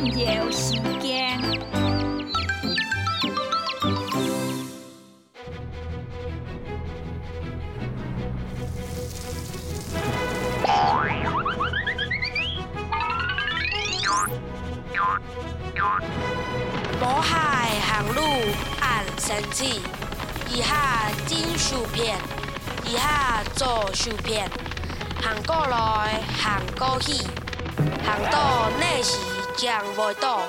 好时间。渤海航路按神器，以下金薯片，以下做薯片，行过来行过去，行到内时将未到。